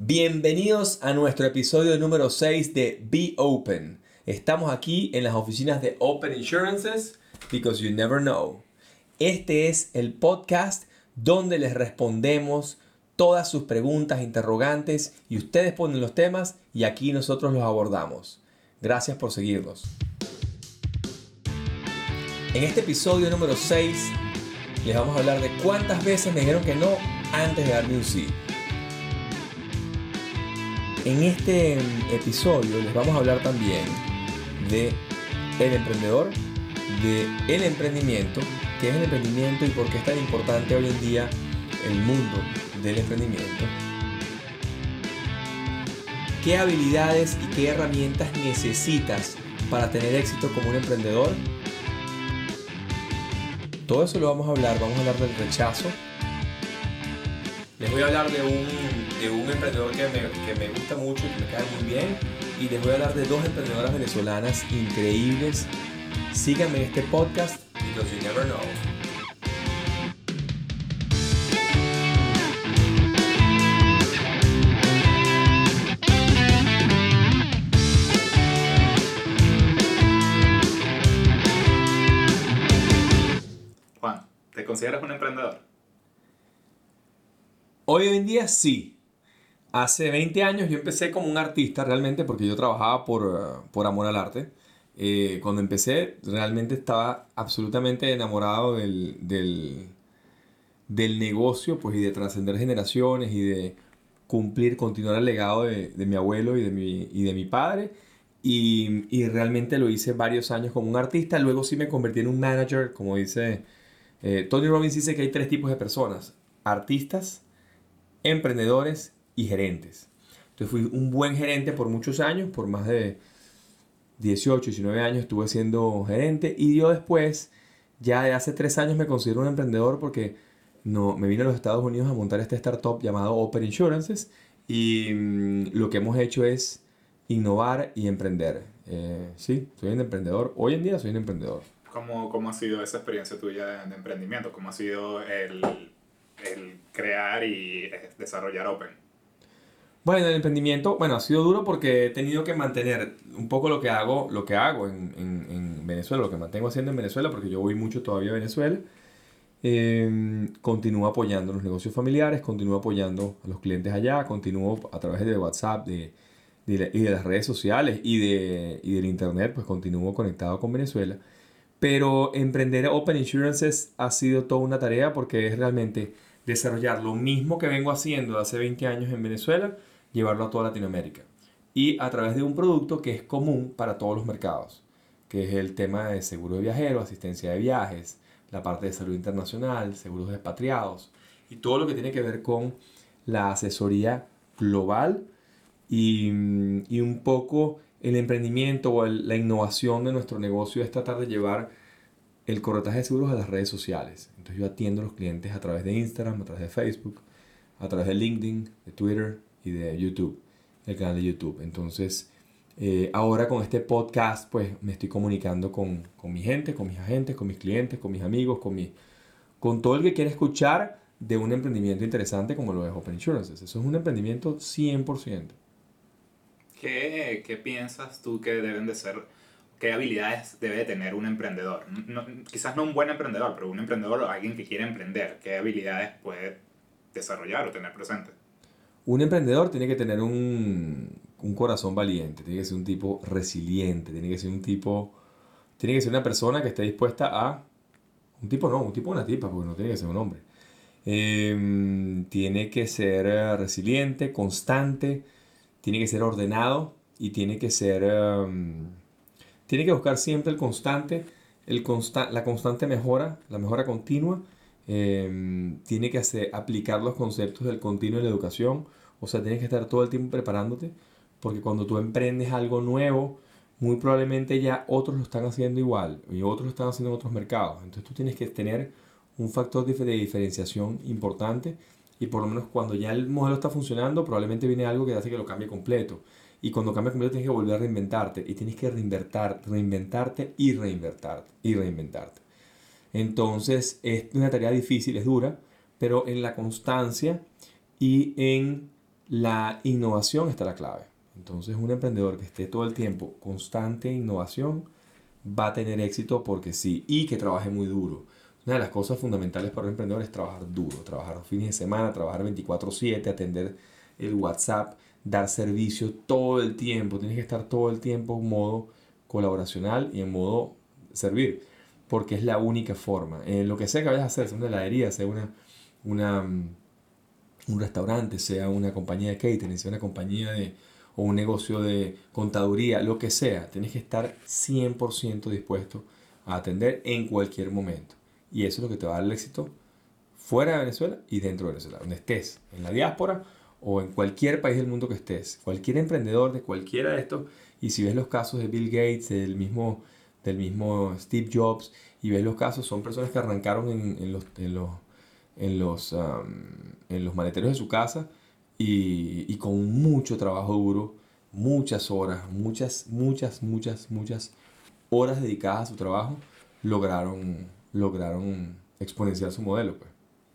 Bienvenidos a nuestro episodio número 6 de Be Open. Estamos aquí en las oficinas de Open Insurances because you never know. Este es el podcast donde les respondemos todas sus preguntas, interrogantes y ustedes ponen los temas y aquí nosotros los abordamos. Gracias por seguirnos. En este episodio número 6 les vamos a hablar de cuántas veces me dijeron que no antes de darme un sí. En este episodio les vamos a hablar también de el emprendedor, de el emprendimiento, qué es el emprendimiento y por qué es tan importante hoy en día el mundo del emprendimiento. ¿Qué habilidades y qué herramientas necesitas para tener éxito como un emprendedor? Todo eso lo vamos a hablar, vamos a hablar del rechazo. Les voy a hablar de un de un emprendedor que me, que me gusta mucho y que me cae muy bien. Y les voy a hablar de dos emprendedoras venezolanas increíbles. Síganme en este podcast because you never know. Juan, ¿te consideras un emprendedor? Hoy en día sí. Hace 20 años yo empecé como un artista realmente porque yo trabajaba por, eh, por amor al arte. Eh, cuando empecé realmente estaba absolutamente enamorado del, del, del negocio pues, y de trascender generaciones y de cumplir, continuar el legado de, de mi abuelo y de mi, y de mi padre. Y, y, realmente lo hice varios años como un artista. Luego sí me convertí en un manager, como dice eh, Tony Robbins dice que hay tres tipos de personas. Artistas, emprendedores y gerentes. Entonces fui un buen gerente por muchos años, por más de 18, 19 años estuve siendo gerente y yo después, ya de hace tres años me considero un emprendedor porque no, me vine a los Estados Unidos a montar este startup llamado Open Insurances y mm, lo que hemos hecho es innovar y emprender. Eh, sí, soy un emprendedor. Hoy en día soy un emprendedor. ¿Cómo, cómo ha sido esa experiencia tuya de, de emprendimiento? ¿Cómo ha sido el, el crear y eh, desarrollar Open? Bueno, el emprendimiento, bueno, ha sido duro porque he tenido que mantener un poco lo que hago, lo que hago en, en, Venezuela, lo que mantengo haciendo en Venezuela, porque yo voy mucho todavía a Venezuela. Eh, continúo apoyando los negocios familiares, continúo apoyando a los clientes allá, continúo a través de WhatsApp de, de, y de las redes sociales y, de, y del internet, pues continúo conectado con Venezuela. Pero emprender Open Insurances ha sido toda una tarea porque es realmente desarrollar lo mismo que vengo haciendo hace 20 años en Venezuela, llevarlo a toda Latinoamérica. Y a través de un producto que es común para todos los mercados, que es el tema de seguro de viajero, asistencia de viajes, la parte de salud internacional, seguros de expatriados y todo lo que tiene que ver con la asesoría global y, y un poco el emprendimiento o la innovación de nuestro negocio es tratar de llevar el corretaje de seguros a las redes sociales. Entonces yo atiendo a los clientes a través de Instagram, a través de Facebook, a través de LinkedIn, de Twitter, y de YouTube, el canal de YouTube. Entonces, eh, ahora con este podcast, pues me estoy comunicando con, con, mi gente, con mis agentes, con mis clientes, con mis amigos, con, mi, con todo el que quiere escuchar de un emprendimiento interesante como lo es Open Insurances. Eso es un emprendimiento 100%. ¿Qué, ¿Qué piensas tú que deben de ser, qué habilidades debe tener un emprendedor? No, quizás no un buen emprendedor, pero un emprendedor o alguien que quiere emprender. ¿Qué habilidades puede desarrollar o tener presente? Un emprendedor tiene que tener un, un, corazón valiente, tiene que ser un tipo resiliente, tiene que ser un tipo, tiene que ser una persona que esté dispuesta a, un tipo no, un tipo una tipa, porque no tiene que ser un hombre. Em, tiene que ser resiliente, constante, tiene que ser ordenado y tiene que ser, em, tiene que buscar siempre el constante, el consta la constante mejora, la mejora continua. Em, tiene que hacer, aplicar los conceptos del continuo en la educación, o sea, tienes que estar todo el tiempo preparándote, porque cuando tú emprendes algo nuevo, muy probablemente ya otros lo están haciendo igual y otros lo están haciendo en otros mercados. Entonces tú tienes que tener un factor de diferenciación importante y por lo menos cuando ya el modelo está funcionando, probablemente viene algo que hace que lo cambie completo. Y cuando cambia completo tienes que volver a reinventarte y tienes que reinventar, reinventarte y reinventarte y reinventarte. Entonces es una tarea difícil, es dura, pero en la constancia y en la innovación está la clave. Entonces un emprendedor que esté todo el tiempo constante innovación va a tener éxito porque sí y que trabaje muy duro. Una de las cosas fundamentales para un emprendedor es trabajar duro, trabajar fines de semana, trabajar 24/7, atender el WhatsApp, dar servicio todo el tiempo. Tienes que estar todo el tiempo en modo colaboracional y en modo servir, porque es la única forma. En lo que sea que vayas a hacer, sea una heladería, sea una, mm, un restaurante, sea una compañía de catering, sea una compañía de, o un negocio de contaduría, lo que sea, tienes que estar 100% dispuesto a atender en cualquier momento. Y eso es lo que te va a dar el éxito fuera de Venezuela y dentro de Venezuela, donde estés, en la diáspora o en cualquier país del mundo que estés, cualquier emprendedor de cualquiera de estos, y si ves los casos de Bill Gates, del mismo, del mismo Steve Jobs, y ves los casos, son personas que arrancaron en, los, en los, en los, en los maleteros de su casa y, y, con mucho trabajo duro, muchas horas, muchas, muchas, muchas, muchas horas dedicadas a su trabajo, lograron, lograron exponenciar su modelo. Pues.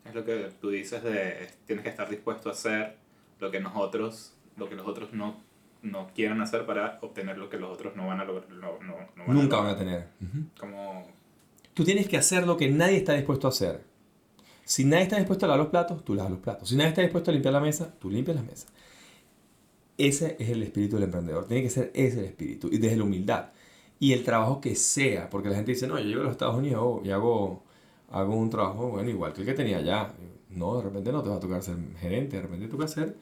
Es lo que tú dices de tienes que estar dispuesto a hacer lo que nosotros, lo que los otros no, no quieran hacer para obtener lo que los otros no van a lograr. No, no, Nunca van a tener. Como... Tú tienes que hacer lo que nadie está dispuesto a hacer. Si nadie está dispuesto a lavar los platos, tú lavas los platos. Si nadie está dispuesto a limpiar la mesa, tú limpias la mesa. Ese es el espíritu del emprendedor. Tiene que ser ese el espíritu. Y desde la humildad. Y el trabajo que sea. Porque la gente dice, no, yo llego a los Estados Unidos y hago, hago un trabajo, bueno, igual que el que tenía allá. No, de repente no te va a tocar ser gerente. De repente te toca ser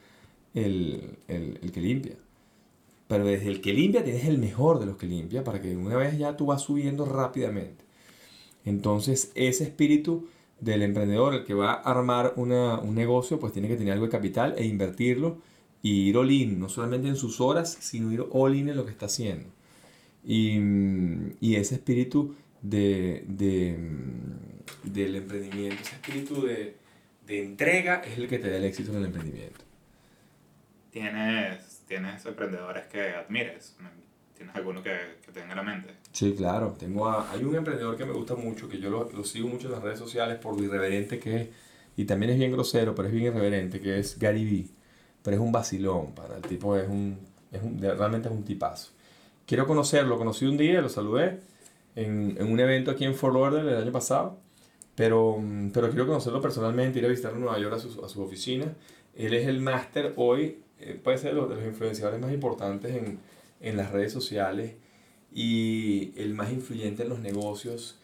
el, el, el, que limpia. Pero desde el que limpia tienes el mejor de los que limpia para que una vez ya tú vas subiendo rápidamente. Entonces ese espíritu del emprendedor, el que va a armar una, un negocio, pues tiene que tener algo de capital e invertirlo y ir all in, no solamente en sus horas, sino ir all in en lo que está haciendo. Y, y ese espíritu de, de, del emprendimiento, ese espíritu de, de entrega es el que te da el éxito en el emprendimiento tienes, tienes emprendedores que admires. ¿Tienes alguno que, que tenga en la mente? Sí, claro. Tengo hay un emprendedor que me gusta mucho, que yo lo, lo, sigo mucho en las redes sociales por lo irreverente que es, y también es bien grosero, pero es bien irreverente, que es Gary Vee. Pero es un vacilón, para el tipo es un, es un realmente es un tipazo. Quiero conocerlo, conocí un día, lo saludé en, en un evento aquí en Fort Lauderdale el año pasado, pero, pero quiero conocerlo personalmente, ir a visitarlo en Nueva York a su, a su oficina. Él es el máster hoy eh, puede ser de los influenciadores más importantes en, en las redes sociales y el más influyente en los negocios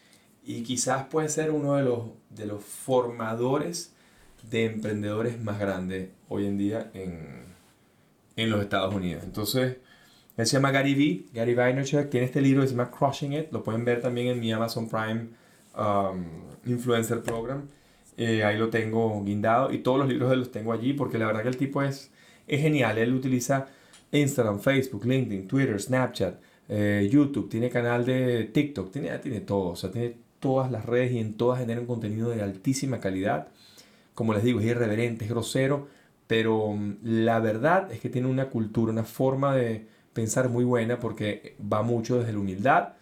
y quizás puede ser uno de los, de los formadores de emprendedores más grandes hoy en día en, en los Estados Unidos. Entonces, él se llama Gary Vee, Gary Vaynerchuk, tiene este libro que se llama Crushing It, lo pueden ver también en mi Amazon Prime um, Influencer Program. Eh, ahí lo tengo guindado y todos los libros los tengo allí porque la verdad que el tipo es es genial. Él utiliza Instagram, Facebook, LinkedIn, Twitter, Snapchat, eh, YouTube, tiene canal de TikTok, tiene, tiene todo, o sea, tiene todas las redes y en todas genera un contenido de altísima calidad. Como les digo, es irreverente, es grosero, pero mm, la verdad es que tiene una cultura, una forma de pensar muy buena porque va mucho desde la humildad.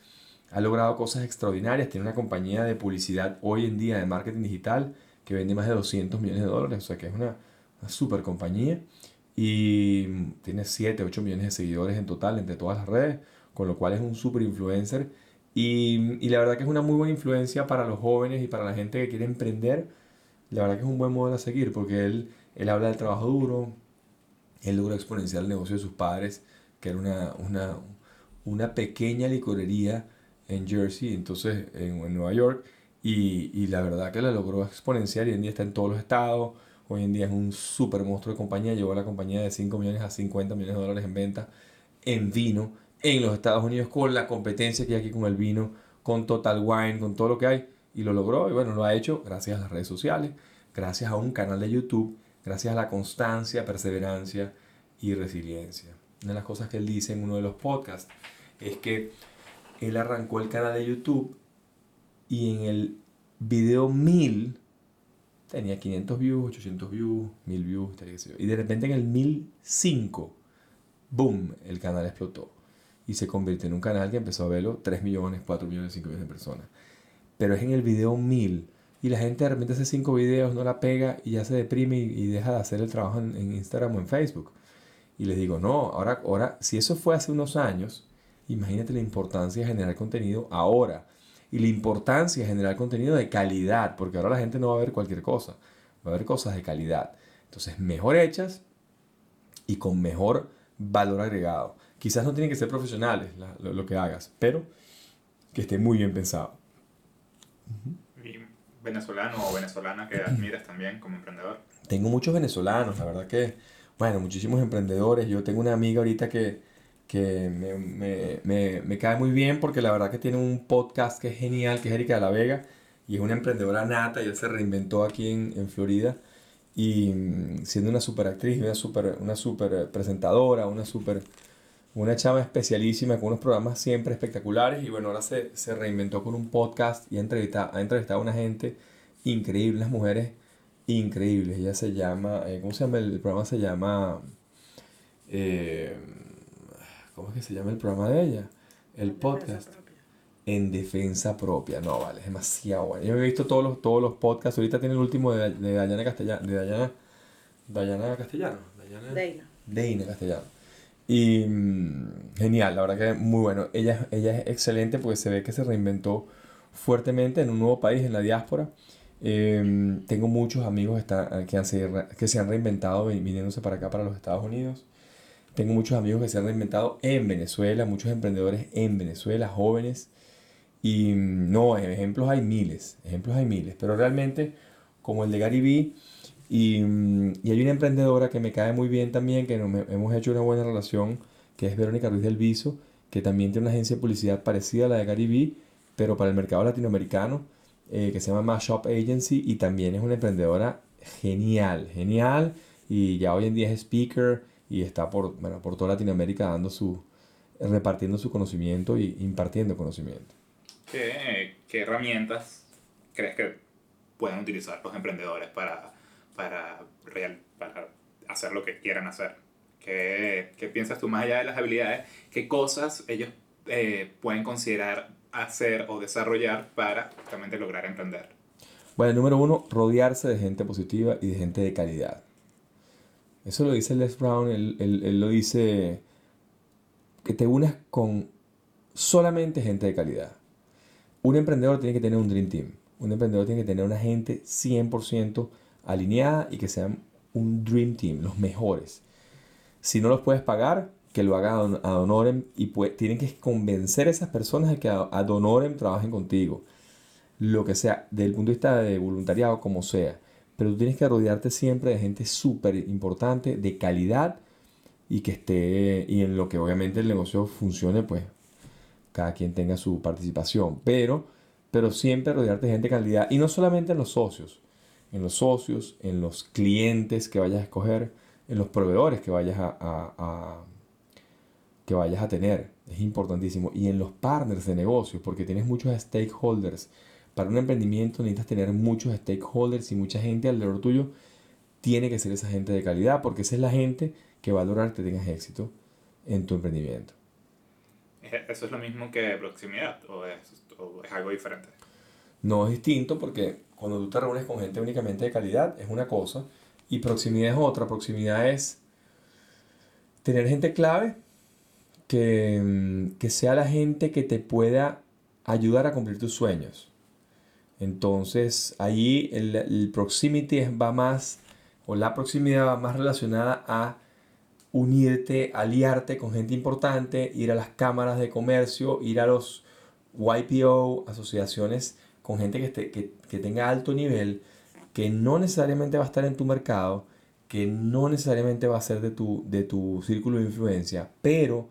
Ha logrado cosas extraordinarias, tiene una compañía de publicidad hoy en día de marketing digital que vende más de 200 millones de dólares, o sea que es una, super compañía y tiene 7, 8 millones de seguidores en total entre todas las redes, con lo cual es un super influencer. Y, la verdad que es una muy buena influencia para los jóvenes y para la gente que quiere emprender. La verdad que es un buen modelo a seguir porque él, él habla del trabajo duro, él logra exponenciar el negocio de sus padres, que era una, una, una pequeña licorería en Jersey, entonces en, en Nueva York, y, y, la verdad que la logró exponenciar y hoy en día está en todos los estados Hoy en día es un super monstruo de compañía. Llevó a la compañía de 5 millones a 50 millones de dólares en venta en vino en los Estados Unidos con la competencia que hay aquí con el vino, con Total Wine, con todo lo que hay. Y lo logró. Y bueno, lo ha hecho gracias a las redes sociales, gracias a un canal de YouTube, gracias a la constancia, perseverancia y resiliencia. Una de las cosas que él dice en uno de los podcasts es que él arrancó el canal de YouTube y en el video 1000 tenía 500 views, 800 views, 1000 views, tal, yo. Y de repente en el 1005, boom, el canal explotó. Y se convirtió en un canal que empezó a verlo 3 millones, 4 millones, 5 millones de personas. Pero es en el video 1000 y la gente de repente hace cinco videos, no la pega y ya se deprime y, deja de hacer el trabajo en, en, Instagram o en Facebook. Y les digo, no, ahora, ahora, si eso fue hace unos años, imagínate la importancia de generar contenido ahora. Y la importancia de generar contenido de calidad, porque ahora la gente no va a ver cualquier cosa, va a ver cosas de calidad. Entonces, mejor hechas y con mejor valor agregado. Quizás no tienen que ser profesionales lo, que hagas, pero que esté muy bien pensado. ¿Y venezolano o venezolana que admiras también como emprendedor? Tengo muchos venezolanos, la verdad que, bueno, muchísimos emprendedores. Yo tengo una amiga ahorita que, que me, me, me, me, cae muy bien porque la verdad que tiene un podcast que es genial, que es Erika de la Vega, y es una emprendedora nata, y él se reinventó aquí en, en Florida, y mm, siendo una super actriz, una super, una super presentadora, una super, una chava especialísima con unos programas siempre espectaculares, y bueno, ahora se, se reinventó con un podcast y ha entrevistado, ha entrevistado a una gente increíble, unas mujeres increíbles, ella se llama, eh, ¿cómo se llama? El, programa se llama... Eh, ¿Cómo es que se llama el programa de ella? El podcast. En defensa propia. No, vale, es demasiado bueno. Yo he visto todos los, todos los podcasts. Ahorita tiene el último de, de Dayana Castellano. De Dayana, Dayana Castellano. Dayana, Deina. Castellano. Y mm, genial, la verdad que muy bueno. Ella, ella es excelente porque se ve que se reinventó fuertemente en un nuevo país, en la diáspora. Em, tengo muchos amigos que, han, que se han reinventado viniéndose para acá, para los Estados Unidos. Tengo muchos amigos que se han reinventado en Venezuela, muchos emprendedores en Venezuela, jóvenes. Y mm, no, ejemplos hay miles, ejemplos hay miles, pero realmente como el de Gary Vee, y, mm, y hay una emprendedora que me cae muy bien también, que hemos hecho una buena relación, que es Verónica Ruiz del Viso, que también tiene una agencia de publicidad parecida a la de Gary Vee, pero para el mercado latinoamericano, eh, que se llama Mashup Agency, y también es una emprendedora genial, genial, y ya hoy en día es speaker, y está por, bueno, por toda Latinoamérica dando su, repartiendo su conocimiento y impartiendo conocimiento. ¿Qué, qué herramientas crees que pueden utilizar los emprendedores para, para, real, para hacer lo que quieran hacer? ¿Qué, ¿Qué, piensas tú más allá de las habilidades? ¿Qué cosas ellos eh, pueden considerar hacer o desarrollar para justamente lograr emprender? Bueno, número uno, rodearse de gente positiva y de gente de calidad. Eso lo dice Les Brown, él, él, lo dice que te unas con solamente gente de calidad. Un emprendedor tiene que tener un Dream Team. Un emprendedor tiene que tener una gente 100% alineada y que sean un Dream Team, los mejores. Si no los puedes pagar, que lo haga a y tienen que convencer a esas personas de que a trabajen contigo. Lo que sea, desde el punto de vista de voluntariado, como sea pero tú tienes que rodearte siempre de gente súper importante, de calidad y que esté, y en lo que obviamente el negocio funcione, pues cada quien tenga su participación, pero, pero siempre rodearte de gente de calidad y no solamente en los socios, en los socios, en los clientes que vayas a escoger, en los proveedores que vayas a que vayas a tener, es importantísimo, y en los partners de negocio, porque tienes muchos stakeholders para un emprendimiento necesitas tener muchos stakeholders y mucha gente alrededor tuyo. Tiene que ser esa gente de calidad porque esa es la gente que va a lograr que tengas éxito en tu emprendimiento. ¿Eso es lo mismo que proximidad o es, algo diferente? No, es distinto porque cuando tú te reúnes con gente únicamente de calidad es una cosa y proximidad es otra. Proximidad es tener gente clave que, que sea la gente que te pueda ayudar a cumplir tus sueños. Entonces ahí el, proximity va más, o la proximidad va más relacionada a unirte, aliarte con gente importante, ir a las cámaras de comercio, ir a los YPO, asociaciones con gente que, que, que tenga alto nivel, que no necesariamente va a estar en tu mercado, que no necesariamente va a ser de tu, de tu círculo de influencia, pero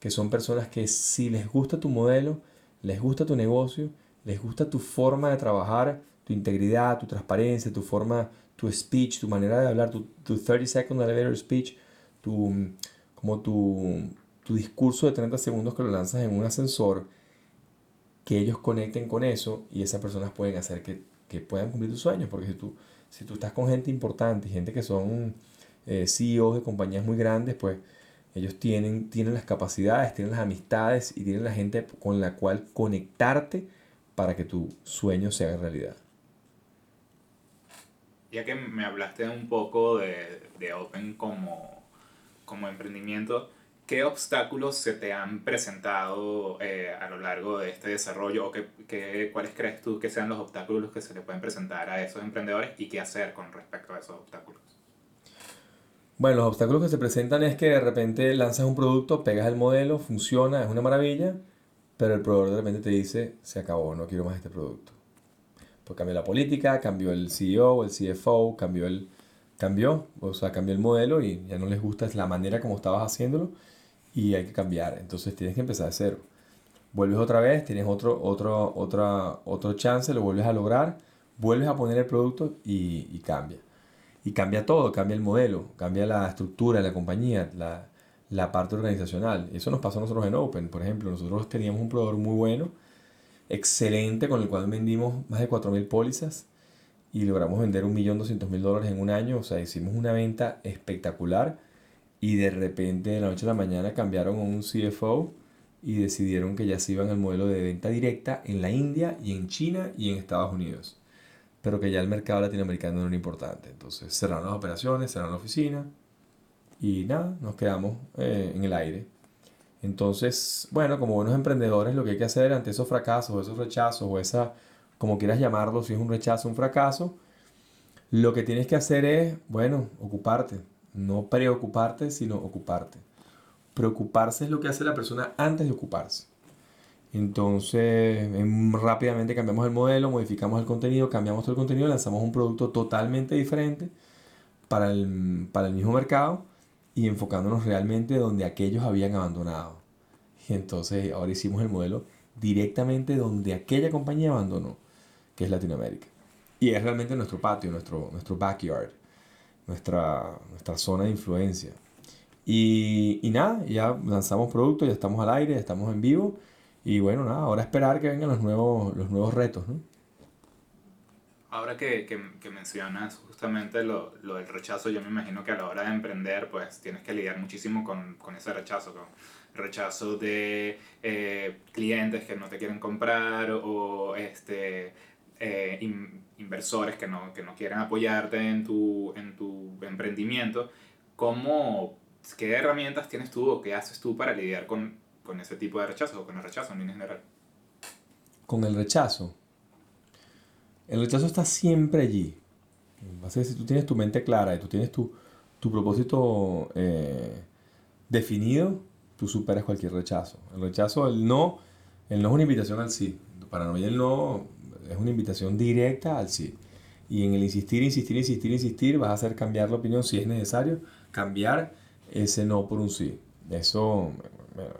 que son personas que si les gusta tu modelo, les gusta tu negocio, les gusta tu forma de trabajar, tu integridad, tu transparencia, tu forma, tu speech, tu manera de hablar, tu, 30 second elevator speech, tu, como tu, tu discurso de 30 segundos que lo lanzas en un ascensor, que ellos conecten con eso y esas personas pueden hacer que, que puedan cumplir tus sueños, porque si tú, si tú estás con gente importante, gente que son eh, CEOs de compañías muy grandes, pues ellos tienen, tienen las capacidades, tienen las amistades y tienen la gente con la cual conectarte para que tu sueño se haga realidad. ya que me hablaste un poco de, de Open como, como emprendimiento, ¿qué obstáculos se te han presentado eh, a lo largo de este desarrollo o qué, qué, cuáles crees tú que sean los obstáculos que se le pueden presentar a esos emprendedores y qué hacer con respecto a esos obstáculos? Bueno, los obstáculos que se presentan es que de repente lanzas un producto, pegas el modelo, funciona, es una maravilla, pero el proveedor de repente te dice, se acabó, no quiero más este producto. Pues cambió la política, cambió el CEO, el CFO, cambió el, cambió, o sea, cambió el modelo y ya no les gusta la manera como estabas haciéndolo y hay que cambiar. Entonces tienes que empezar de cero. Vuelves otra vez, tienes otro, otro, otra, otro chance, lo vuelves a lograr, vuelves a poner el producto y, y cambia. Y cambia todo, cambia el modelo, cambia la estructura de la compañía, la, la parte organizacional. Eso nos pasó a nosotros en Open, por ejemplo. Nosotros teníamos un proveedor muy bueno, excelente, con el cual vendimos más de 4.000 pólizas y logramos vender 1.200.000 dólares en un año. O sea, hicimos una venta espectacular y de repente de la noche a la mañana cambiaron a un CFO y decidieron que ya se iban al modelo de venta directa en la India y en China y en Estados Unidos pero que ya el mercado latinoamericano no era importante. Entonces cerraron las operaciones, cerraron la oficina y nada, nos quedamos eh, en el aire. Entonces, bueno, como buenos emprendedores, lo que hay que hacer ante esos fracasos, esos rechazos, o esa, como quieras llamarlo, si es un rechazo, un fracaso, lo que tienes que hacer es, bueno, ocuparte. No preocuparte, sino ocuparte. Preocuparse es lo que hace la persona antes de ocuparse. Entonces, rápidamente cambiamos el modelo, modificamos el contenido, cambiamos todo el contenido, lanzamos un producto totalmente diferente para el, para el mismo mercado y enfocándonos realmente donde aquellos habían abandonado. Y entonces ahora hicimos el modelo directamente donde aquella compañía abandonó, que es Latinoamérica. Y es realmente nuestro patio, nuestro, nuestro backyard, nuestra, nuestra zona de influencia. Y, y nada, ya lanzamos productos, ya estamos al aire, ya estamos en vivo y bueno, nada, ahora esperar que vengan los nuevos, los nuevos retos. Ahora que, que, que mencionas justamente lo, lo, del rechazo, yo me imagino que a la hora de emprender, pues tienes que lidiar muchísimo con, con ese rechazo, con rechazo de eh, clientes que no te quieren comprar o este, eh, inversores que no, que no quieren apoyarte en tu, en tu emprendimiento. ¿Cómo, ¿Qué herramientas tienes tú o qué haces tú para lidiar con con ese tipo de rechazo o con el rechazo en general? Con el rechazo. El rechazo está siempre allí. Si tú tienes tu mente clara y tú tienes tu, tu propósito eh, definido, tú superas cualquier rechazo. El rechazo, el no, el no es una invitación al sí. Para mí el no es una invitación directa al sí. Y en el insistir, insistir, insistir, insistir, vas a hacer cambiar la opinión si es necesario, cambiar ese no por un sí. Eso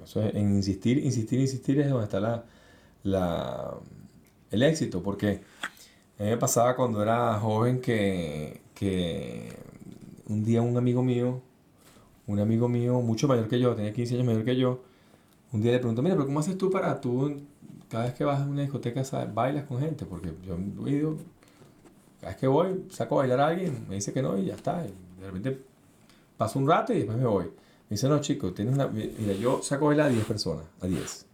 eso en insistir, insistir, insistir es donde está la, la, el éxito, porque a mí me pasaba cuando era joven que, que un día un amigo mío, un amigo mío mucho mayor que yo, tenía 15 años mayor que yo, un día le preguntó, mira, pero ¿cómo haces tú para tú, cada vez que vas a una discoteca, bailas con gente? Porque yo he cada vez que voy, saco a bailar a alguien, me dice que no y ya está. Y de repente paso un rato y después me voy. Me dice, no, chico, tienes una... Mira, yo saco a bailar a 10 personas, a 10.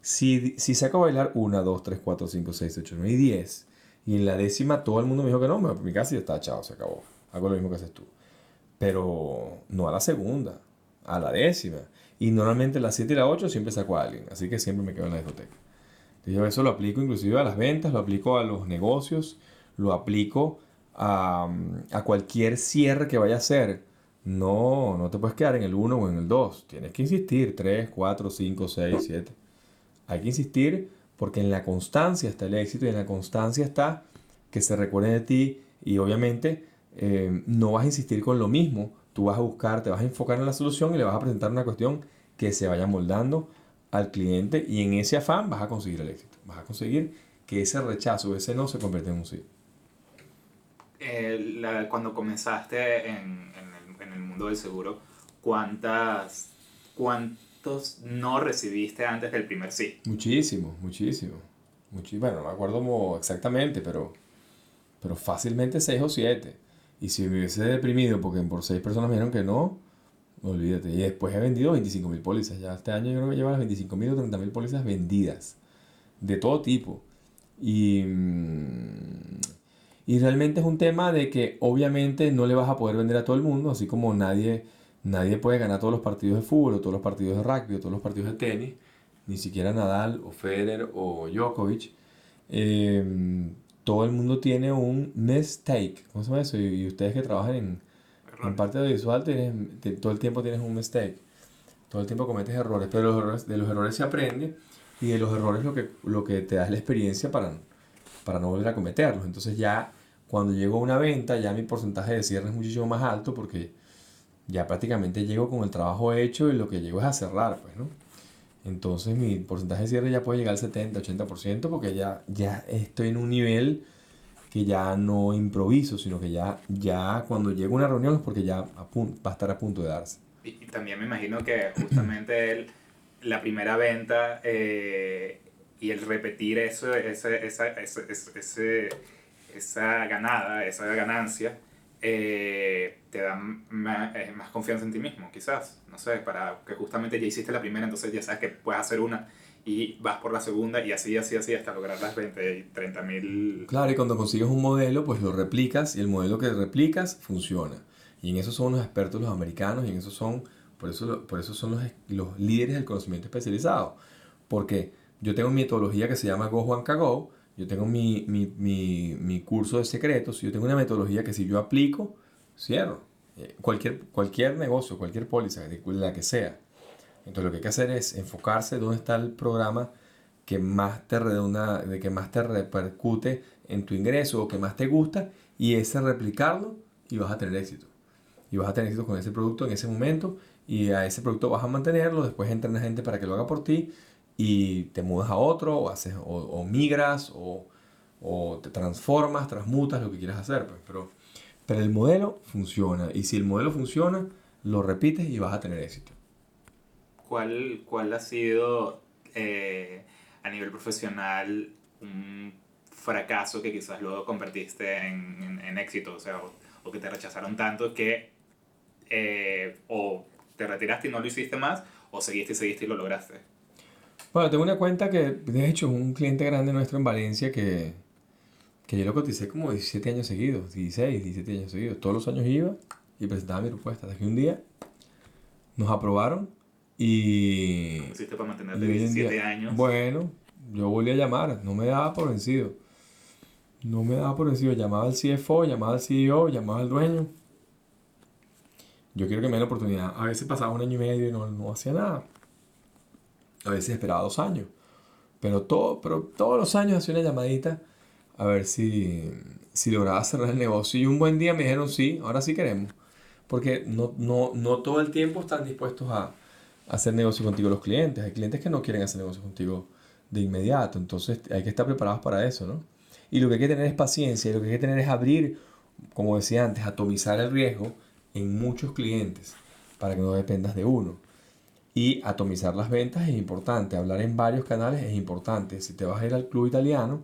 Si, si saco a bailar 1, 2, 3, 4, 5, 6, 8, 9 y 10, y en la décima todo el mundo me dijo que no, mi casa ya está, chao, se acabó. Hago lo mismo que haces tú. Pero no a la segunda, a la décima. Y normalmente la 7 y la 8 siempre saco a alguien, así que siempre me quedo en la discoteca. Yo eso lo aplico inclusive a las ventas, lo aplico a los negocios, lo aplico a, a cualquier cierre que vaya a hacer no, no te puedes quedar en el 1 o en el 2. Tienes que insistir 3, 4, 5, 6, 7. Hay que insistir porque en la constancia está el éxito y en la constancia está que se recuerden de ti y obviamente eh, no vas a insistir con lo mismo. Tú vas a buscar, te vas a enfocar en la solución y le vas a presentar una cuestión que se vaya moldando al cliente y en ese afán vas a conseguir el éxito. Vas a conseguir que ese rechazo, ese no se convierta en un sí. Eh, cuando comenzaste en, del seguro, ¿cuántas, ¿cuántos no recibiste antes del primer sí? Muchísimo, muchísimo. bueno, no me acuerdo exactamente, pero, pero fácilmente seis o siete. Y si me hubiese deprimido porque por seis personas me dijeron que no, olvídate. Y después he vendido 25 mil pólizas. Ya este año yo creo que llevo las 25 mil o 30 mil pólizas vendidas. De todo tipo. Y, mm, Y realmente es un tema de que obviamente no le vas a poder vender a todo el mundo, así como nadie, nadie puede ganar todos los partidos de fútbol, o todos los partidos de rugby, o todos los partidos de tenis, ni siquiera Nadal, o Federer, o Djokovic. Em, todo el mundo tiene un mistake. ¿Cómo se llama eso? Y, ustedes que trabajan en, en parte visual, tienes, todo el tiempo tienes un mistake. Todo el tiempo cometes errores, pero los errores, de los errores se aprende y de los errores lo que, lo que te da es la experiencia para, para no volver a cometerlos. Entonces ya cuando llego a una venta, ya mi porcentaje de cierre es muchísimo más alto porque ya prácticamente llego con el trabajo hecho y lo que llego es a cerrar, pues, ¿no? Entonces mi porcentaje de cierre ya puede llegar al 70, 80% porque ya, ya estoy en un nivel que ya no improviso, sino que ya, ya cuando llego a una reunión es porque ya va a estar a punto de darse. Y, también me imagino que justamente la primera venta eh, y el repetir eso, esa, ese, ese, esa ganada, esa ganancia, eh, te da más, eh, más, confianza en ti mismo, quizás. No sé, para que justamente ya hiciste la primera, entonces ya sabes que puedes hacer una y vas por la segunda y así, así, así hasta lograr las 20 y 30 mil. Claro, y cuando consigues un modelo, pues lo replicas y el modelo que replicas funciona. Y en eso son los expertos los americanos y en eso son, por eso, por eso son los, los líderes del conocimiento especializado. Porque yo tengo mi metodología que se llama Go Juan Go, yo tengo mi, mi, mi, mi, curso de secretos, yo tengo una metodología que si yo aplico, cierro. Eh, cualquier, cualquier negocio, cualquier póliza, la que sea. Entonces lo que hay que hacer es enfocarse dónde está el programa que más te redunda, de que más te repercute en tu ingreso o que más te gusta y ese replicarlo y vas a tener éxito. Y vas a tener éxito con ese producto en ese momento y a ese producto vas a mantenerlo, después entrena gente para que lo haga por ti y te mudas a otro o, haces, o, migras o, o, te transformas, transmutas, lo que quieras hacer. Pues. Pero, pero el modelo funciona y si el modelo funciona, lo repites y vas a tener éxito. ¿Cuál, cuál ha sido eh, a nivel profesional un fracaso que quizás luego convertiste en, en, éxito? O sea, o, que te rechazaron tanto que eh, o te retiraste y no lo hiciste más, o seguiste y seguiste y lo lograste. Bueno, tengo una cuenta que, de hecho, un cliente grande nuestro en Valencia que, que yo lo coticé como 17 años seguidos, 16, 17 años seguidos. Todos los años iba y presentaba mi propuesta. Hasta que un día nos aprobaron y... hiciste para mantenerte 17 años? Bueno, yo volví a llamar, no me daba por vencido. No me daba por vencido. Llamaba al CFO, llamaba al CEO, llamaba al dueño. Yo quiero que me den la oportunidad. A veces pasaba un año y medio y no, no hacía nada. A veces esperaba dos años. Pero, todo, pero todos los años hacía una llamadita a ver si, si lograba cerrar el negocio. Y un buen día me dijeron, sí, ahora sí queremos. Porque no, no, no todo el tiempo están dispuestos a, hacer negocio contigo los clientes. Hay clientes que no quieren hacer negocio contigo de inmediato. Entonces hay que estar preparados para eso, ¿no? Y lo que hay que tener es paciencia y lo que hay que tener es abrir, como decía antes, atomizar el riesgo en muchos clientes para que no dependas de uno. Y atomizar las ventas es importante, hablar en varios canales es importante. Si te vas a ir al club italiano,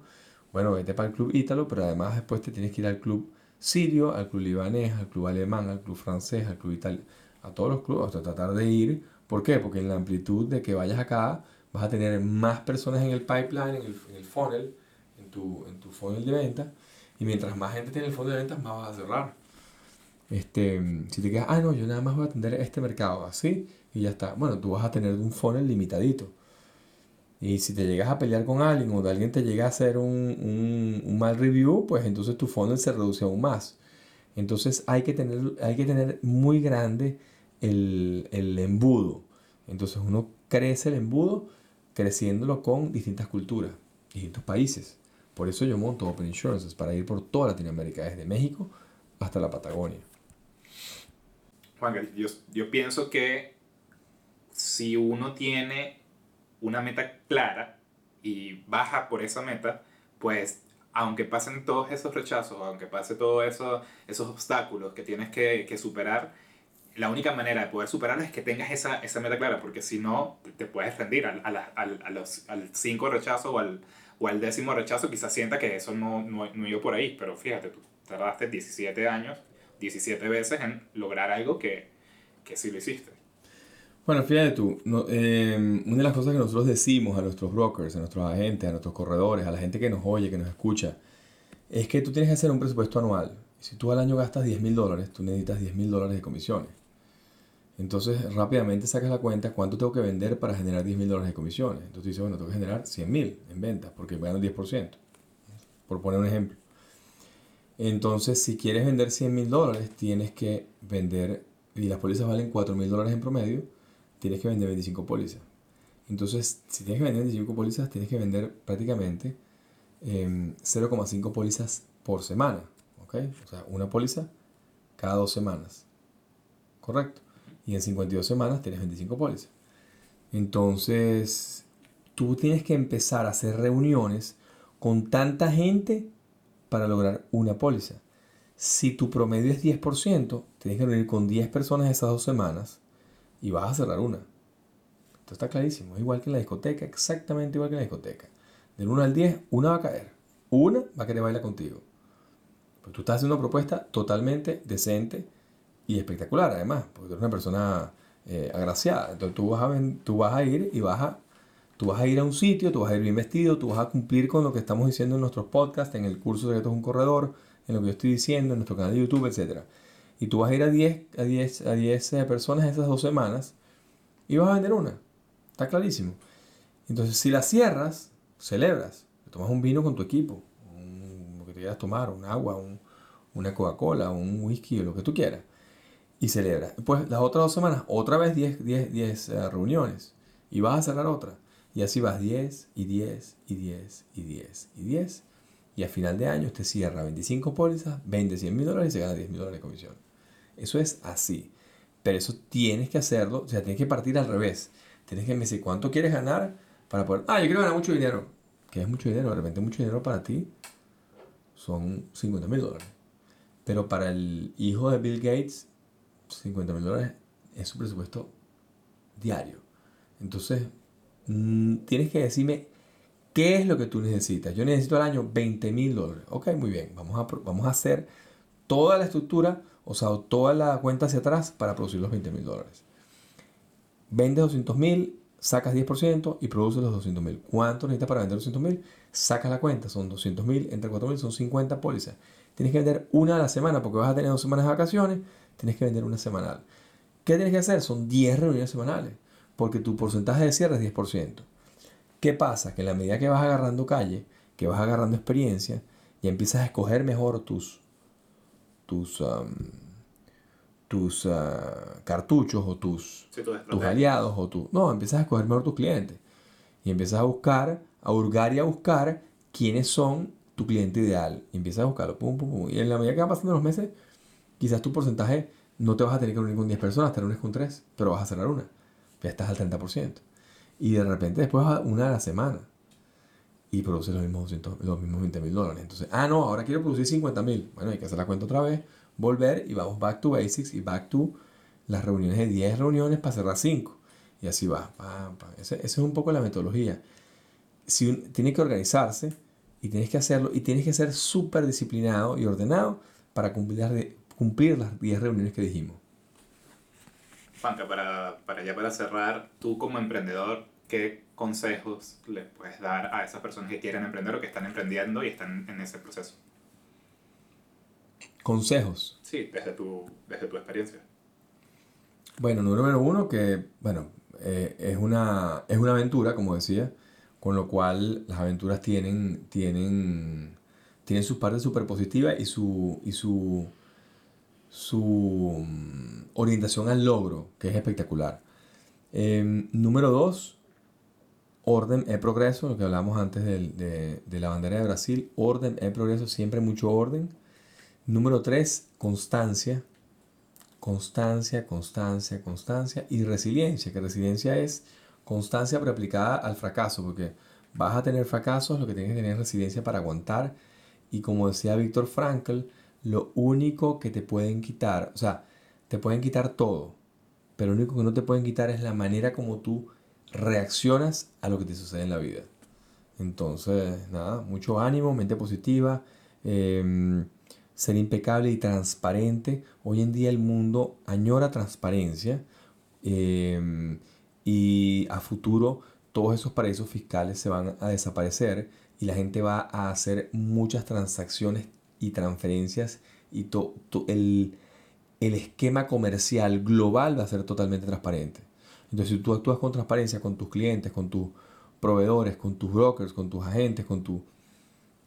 bueno, vete para el club ítalo, pero además después te tienes que ir al club sirio, al club libanés, al club alemán, al club francés, al club italiano, a todos los clubes, hasta tratar de ir. ¿Por qué? Porque en la amplitud de que vayas acá, vas a tener más personas en el pipeline, en el, funnel, en tu, en tu funnel de venta. Y mientras más gente tiene el funnel de ventas, más vas a cerrar. Este, si te quedas, ah, no, yo nada más voy a atender este mercado, así, y ya está. Bueno, tú vas a tener un funnel limitadito. Y si te llegas a pelear con alguien o alguien te llega a hacer un, un, un, mal review, pues entonces tu funnel se reduce aún más. Entonces hay que tener, hay que tener muy grande el, el embudo. Entonces uno crece el embudo creciéndolo con distintas culturas, distintos países. Por eso yo monto Open Insurances, para ir por toda Latinoamérica, desde México hasta la Patagonia. Juan, yo, yo pienso que si uno tiene una meta clara y baja por esa meta, pues aunque pasen todos esos rechazos, aunque pase todos eso, esos obstáculos que tienes que, que, superar, la única manera de poder superarlos es que tengas esa, esa meta clara, porque si no, te puedes rendir al, al, al, a los, al cinco rechazos o al, o al décimo rechazo, quizás sienta que eso no, no, no iba por ahí, pero fíjate, tú tardaste 17 años, 17 veces en lograr algo que, que sí lo hiciste. Bueno, fíjate tú, em, una de las cosas que nosotros decimos a nuestros brokers, a nuestros agentes, a nuestros corredores, a la gente que nos oye, que nos escucha, es que tú tienes que hacer un presupuesto anual. Si tú al año gastas 10 mil dólares, tú necesitas 10 mil dólares de comisiones. Entonces rápidamente sacas la cuenta cuánto tengo que vender para generar 10 mil dólares de comisiones. Entonces dices, bueno, tengo que generar 100 mil en ventas porque gano el 10%. Por poner un ejemplo. Entonces, si quieres vender 100 mil dólares, tienes que vender, y las pólizas valen 4 mil dólares en promedio, tienes que vender 25 pólizas. Entonces, si tienes que vender 25 pólizas, tienes que vender prácticamente 0,5 em, pólizas por semana. ¿ok? O sea, una póliza cada dos semanas. ¿Correcto? Y en 52 semanas tienes 25 pólizas. Entonces, tú tienes que empezar a hacer reuniones con tanta gente para lograr una póliza. Si tu promedio es 10%, tienes que reunir con 10 personas esas dos semanas y vas a cerrar una. Esto está clarísimo. Es igual que en la discoteca, exactamente igual que en la discoteca. Del 1 al 10, una va a caer. Una va a querer bailar contigo. Pues tú estás haciendo una propuesta totalmente decente y espectacular, además, porque eres una persona eh, agraciada. Entonces tú vas, a, tú vas a ir y vas a, tú vas a ir a un sitio, tú vas a ir bien vestido, tú vas a cumplir con lo que estamos diciendo en nuestros podcasts, en el curso de Secretos un Corredor, en lo que yo estoy diciendo, en nuestro canal de YouTube, etc. Y tú vas a ir a 10, a 10, a 10 eh, personas esas dos semanas y vas a vender una. Está clarísimo. Entonces, si la cierras, celebras. tomas un vino con tu equipo, lo que te quieras tomar, un agua, un, una Coca-Cola, un whisky, o lo que tú quieras. Y celebras. Pues las otras dos semanas, otra vez 10, 10, 10 reuniones. Y vas a cerrar otra. Y así vas 10 y 10 y 10 y 10 y 10. Y a final de año te cierra 25 pólizas, vende 100 mil dólares y se gana 10 mil dólares de comisión. Eso es así. Pero eso tienes que hacerlo, o sea, tienes que partir al revés. Tienes que decir cuánto quieres ganar para poder. Ah, yo quiero ganar mucho dinero. ¿Qué es mucho dinero? De repente, mucho dinero para ti son 50 mil dólares. Pero para el hijo de Bill Gates, 50 mil dólares es su presupuesto diario. Entonces, tienes que decirme qué es lo que tú necesitas. Yo necesito al año 20 mil dólares. Ok, muy bien. Vamos a, vamos a hacer toda la estructura, o sea, toda la cuenta hacia atrás para producir los 20 mil dólares. Vende 200 mil, sacas 10% y produces los 200 mil. ¿Cuánto necesitas para vender 200 mil? Sacas la cuenta, son 200 mil entre 4 mil, son 50 pólizas. Tienes que vender una a la semana porque vas a tener dos semanas de vacaciones, tienes que vender una semanal. ¿Qué tienes que hacer? Son 10 reuniones semanales porque tu porcentaje de cierre es 10%. ¿Qué pasa? Que en la medida que vas agarrando calle, que vas agarrando experiencia, y empiezas a escoger mejor tus, tus, tus ah, cartuchos o tus, tus aliados o tu... No, empiezas a escoger mejor tus clientes. Y empiezas a buscar, a hurgar y a buscar quiénes son tu cliente ideal. Y empiezas a buscarlo, pum, pum, pum. Y en la medida que van pasando los meses, quizás tu porcentaje no te vas a tener que reunir con 10 personas, te reúnes con 3, pero vas a cerrar una. Ya estás al 30%. Y de repente después una a la semana. Y produces los mismos, los mismos 20 mil dólares. Entonces, ah, no, ahora quiero producir 50 mil. Bueno, hay que hacer la cuenta otra vez, volver y vamos back to basics y back to las reuniones de 10 reuniones para cerrar 5. Y así va. Esa es un poco la metodología. Si tiene que organizarse y tienes que hacerlo y tienes que ser súper disciplinado y ordenado para cumplir, cumplir las 10 reuniones que dijimos. Juanca, para, para ya para cerrar, tú como emprendedor, ¿qué consejos le puedes dar a esas personas que quieren emprender o que están emprendiendo y están en ese proceso? ¿Consejos? Sí, desde tu, desde tu experiencia. Bueno, número uno, que bueno, eh, es, una, es una aventura, como decía, con lo cual las aventuras tienen, tienen, tienen sus partes súper positivas y su, y su su mm, orientación al logro, que es espectacular. Em, número dos, orden e progreso, lo que hablamos antes de, de, la bandera de Brasil, orden e progreso, siempre mucho orden. Número tres, constancia, constancia, constancia, constancia y resiliencia, que resiliencia es constancia pero aplicada al fracaso, porque vas a tener fracasos, lo que tienes que tener es resiliencia para aguantar. Y como decía Víctor Frankl, lo único que te pueden quitar, o sea, te pueden quitar todo, pero lo único que no te pueden quitar es la manera como tú reaccionas a lo que te sucede en la vida. Entonces, nada, mucho ánimo, mente positiva, em, ser impecable y transparente. Hoy en día el mundo añora transparencia em, y a futuro todos esos paraísos fiscales se van a desaparecer y la gente va a hacer muchas transacciones y transferencias y el, el esquema comercial global va a ser totalmente transparente. Entonces, si tú actúas con transparencia con tus clientes, con tus proveedores, con tus brokers, con tus agentes, con tu,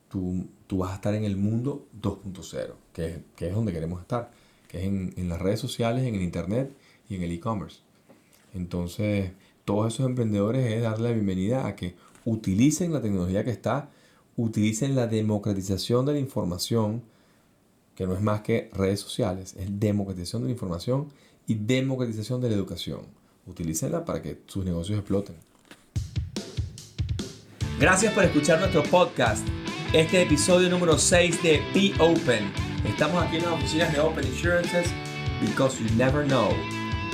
tú, tú vas a estar en el mundo 2.0, que, que, es donde queremos estar, que es en, en las redes sociales, en el internet y en el e-commerce. Entonces, todos esos emprendedores es darle la bienvenida a que utilicen la tecnología que está, utilicen la democratización de la información, que no es más que redes sociales, es democratización de la información y democratización de la educación. Utilícenla para que sus negocios exploten. Gracias por escuchar nuestro podcast. Este episodio número 6 de Be Open. Estamos aquí en las oficinas de Open Insurances because you never know.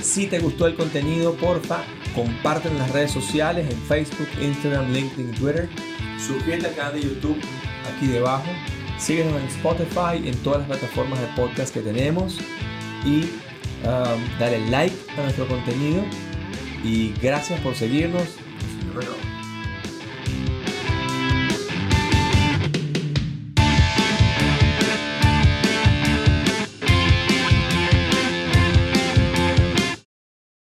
Si te gustó el contenido, porfa, compártelo en las redes sociales, en Facebook, Instagram, LinkedIn, Twitter. Suscríbete al canal de YouTube aquí debajo. Síguenos en Spotify, en todas las plataformas de podcast que tenemos. Y um, dale like a nuestro contenido. Y gracias por seguirnos.